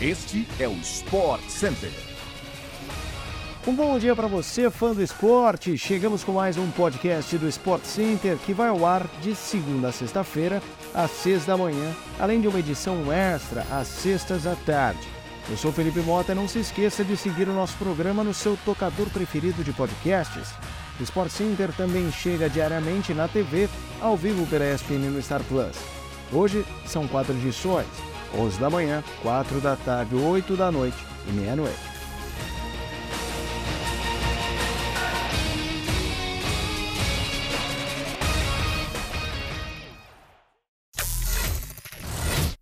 Este é o Sport Center. Um bom dia para você, fã do esporte. Chegamos com mais um podcast do Sport Center que vai ao ar de segunda a sexta-feira, às seis da manhã, além de uma edição extra às sextas à tarde. Eu sou Felipe Mota e não se esqueça de seguir o nosso programa no seu tocador preferido de podcasts. O Sport Center também chega diariamente na TV, ao vivo pela ESPN no Star Plus. Hoje são quatro edições. 11 da manhã, 4 da tarde, 8 da noite e meia-noite.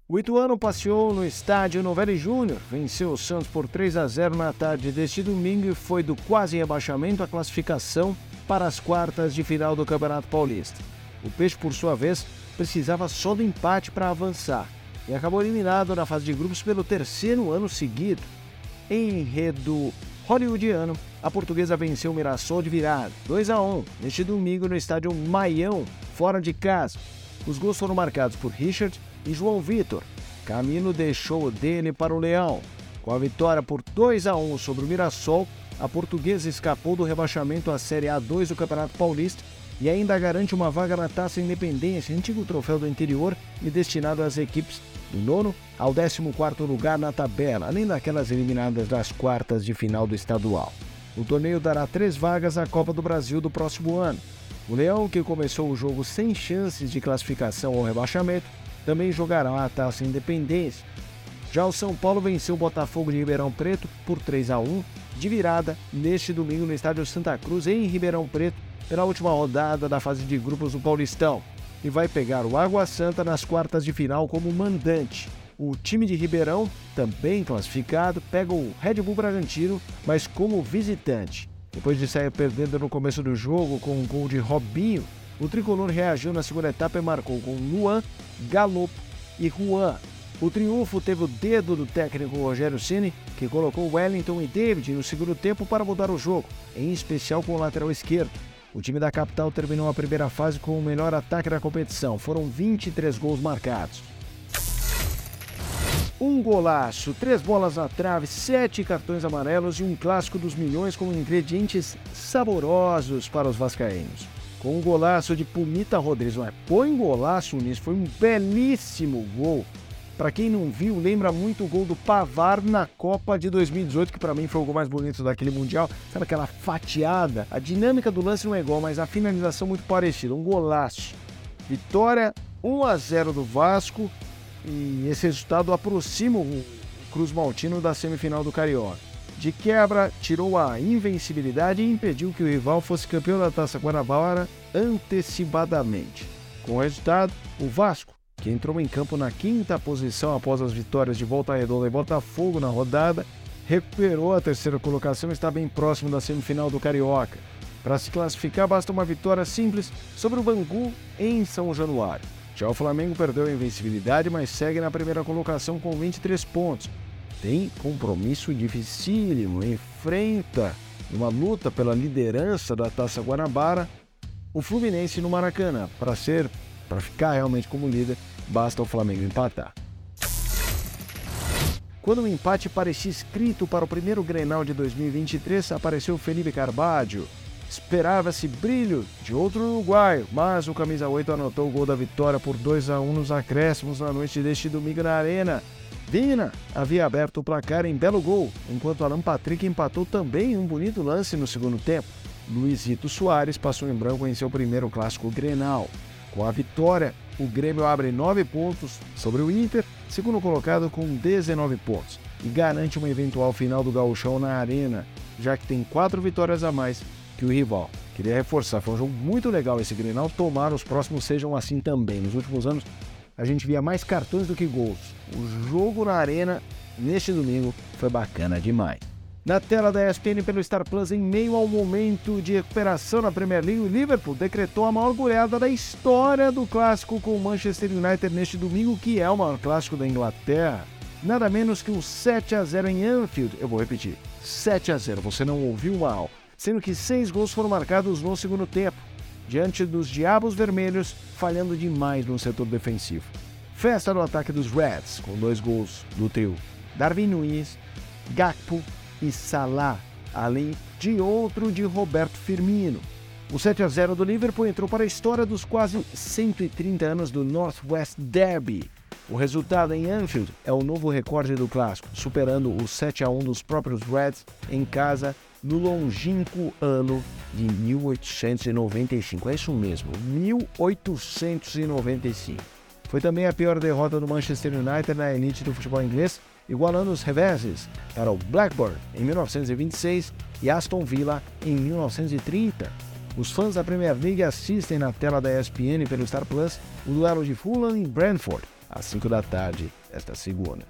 O Ituano passeou no estádio Novelli Júnior, venceu o Santos por 3 a 0 na tarde deste domingo e foi do quase rebaixamento à classificação para as quartas de final do Campeonato Paulista. O Peixe, por sua vez, precisava só do empate para avançar e acabou eliminado na fase de grupos pelo terceiro ano seguido. Em enredo hollywoodiano, a portuguesa venceu o Mirassol de virada, 2 a 1 neste domingo no estádio Maião, fora de casa. Os gols foram marcados por Richard e João Vitor. Camilo deixou o dele para o Leão. Com a vitória por 2 a 1 sobre o Mirassol, a portuguesa escapou do rebaixamento à Série A2 do Campeonato Paulista e ainda garante uma vaga na Taça Independência, antigo troféu do interior e destinado às equipes do nono ao 14 lugar na tabela, além daquelas eliminadas das quartas de final do estadual. O torneio dará três vagas à Copa do Brasil do próximo ano. O Leão, que começou o jogo sem chances de classificação ou rebaixamento, também jogará a Taça Independência. Já o São Paulo venceu o Botafogo de Ribeirão Preto por 3 a 1 de virada neste domingo no estádio Santa Cruz, em Ribeirão Preto, pela última rodada da fase de grupos do Paulistão e vai pegar o Água Santa nas quartas de final como mandante. O time de Ribeirão, também classificado, pega o Red Bull Bragantino, mas como visitante. Depois de sair perdendo no começo do jogo com um gol de Robinho, o tricolor reagiu na segunda etapa e marcou com Luan, Galopo e Juan. O triunfo teve o dedo do técnico Rogério Ceni, que colocou Wellington e David no segundo tempo para mudar o jogo, em especial com o lateral esquerdo. O time da capital terminou a primeira fase com o melhor ataque da competição. Foram 23 gols marcados. Um golaço, três bolas na trave, sete cartões amarelos e um clássico dos milhões com ingredientes saborosos para os vascaínos. Com um golaço de Pumita Rodrigues, põe golaço nisso, foi um belíssimo gol para quem não viu, lembra muito o gol do Pavar na Copa de 2018, que para mim foi o gol mais bonito daquele Mundial. Sabe aquela fatiada? A dinâmica do lance não é igual, mas a finalização muito parecida. Um golaço. Vitória 1 a 0 do Vasco e esse resultado aproxima o Cruz Maltino da semifinal do Carioca. De quebra, tirou a invencibilidade e impediu que o rival fosse campeão da Taça Guanabara antecipadamente. Com o resultado, o Vasco que entrou em campo na quinta posição após as vitórias de Volta Redonda e Botafogo na rodada, recuperou a terceira colocação e está bem próximo da semifinal do Carioca. Para se classificar, basta uma vitória simples sobre o Bangu em São Januário. Já o Flamengo perdeu a invencibilidade, mas segue na primeira colocação com 23 pontos. Tem compromisso dificílimo, enfrenta uma luta pela liderança da Taça Guanabara o Fluminense no Maracanã para ser para ficar realmente como líder, basta o Flamengo empatar. Quando o empate parecia escrito para o primeiro Grenal de 2023, apareceu Felipe Carbadio. Esperava-se brilho de outro uruguaio, mas o camisa 8 anotou o gol da vitória por 2 a 1 nos acréscimos na noite deste domingo na Arena. Vina havia aberto o placar em belo gol, enquanto Alan Patrick empatou também um bonito lance no segundo tempo. Luizito Soares passou em branco em seu primeiro clássico Grenal. Com a vitória, o Grêmio abre 9 pontos sobre o Inter, segundo colocado com 19 pontos, e garante uma eventual final do Gauchão na Arena, já que tem 4 vitórias a mais que o rival. Queria reforçar, foi um jogo muito legal esse Grenal, tomara os próximos sejam assim também. Nos últimos anos, a gente via mais cartões do que gols. O jogo na Arena, neste domingo, foi bacana demais. Na tela da ESPN pelo Star Plus, em meio ao momento de recuperação na Premier League, o Liverpool decretou a maior goleada da história do clássico com o Manchester United neste domingo, que é o maior clássico da Inglaterra. Nada menos que um 7 a 0 em Anfield. Eu vou repetir: 7 a 0. Você não ouviu mal. Sendo que seis gols foram marcados no segundo tempo, diante dos Diabos Vermelhos, falhando demais no setor defensivo. Festa no ataque dos Reds, com dois gols do trio Darwin Nunes, Gakpo e Salah, além de outro de Roberto Firmino. O 7 a 0 do Liverpool entrou para a história dos quase 130 anos do Northwest Derby. O resultado em Anfield é o novo recorde do clássico, superando o 7 a 1 dos próprios Reds em casa no longínquo ano de 1895. É isso mesmo, 1895. Foi também a pior derrota do Manchester United na elite do futebol inglês, igualando os reveses para o Blackburn em 1926 e Aston Villa em 1930. Os fãs da Premier League assistem na tela da ESPN pelo Star Plus o duelo de Fulham e Brentford, às 5 da tarde, esta segunda.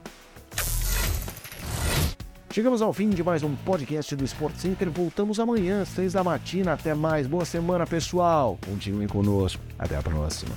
Chegamos ao fim de mais um podcast do Sport Center. Voltamos amanhã às 3 da matina. Até mais. Boa semana, pessoal. Continuem conosco. Até a próxima.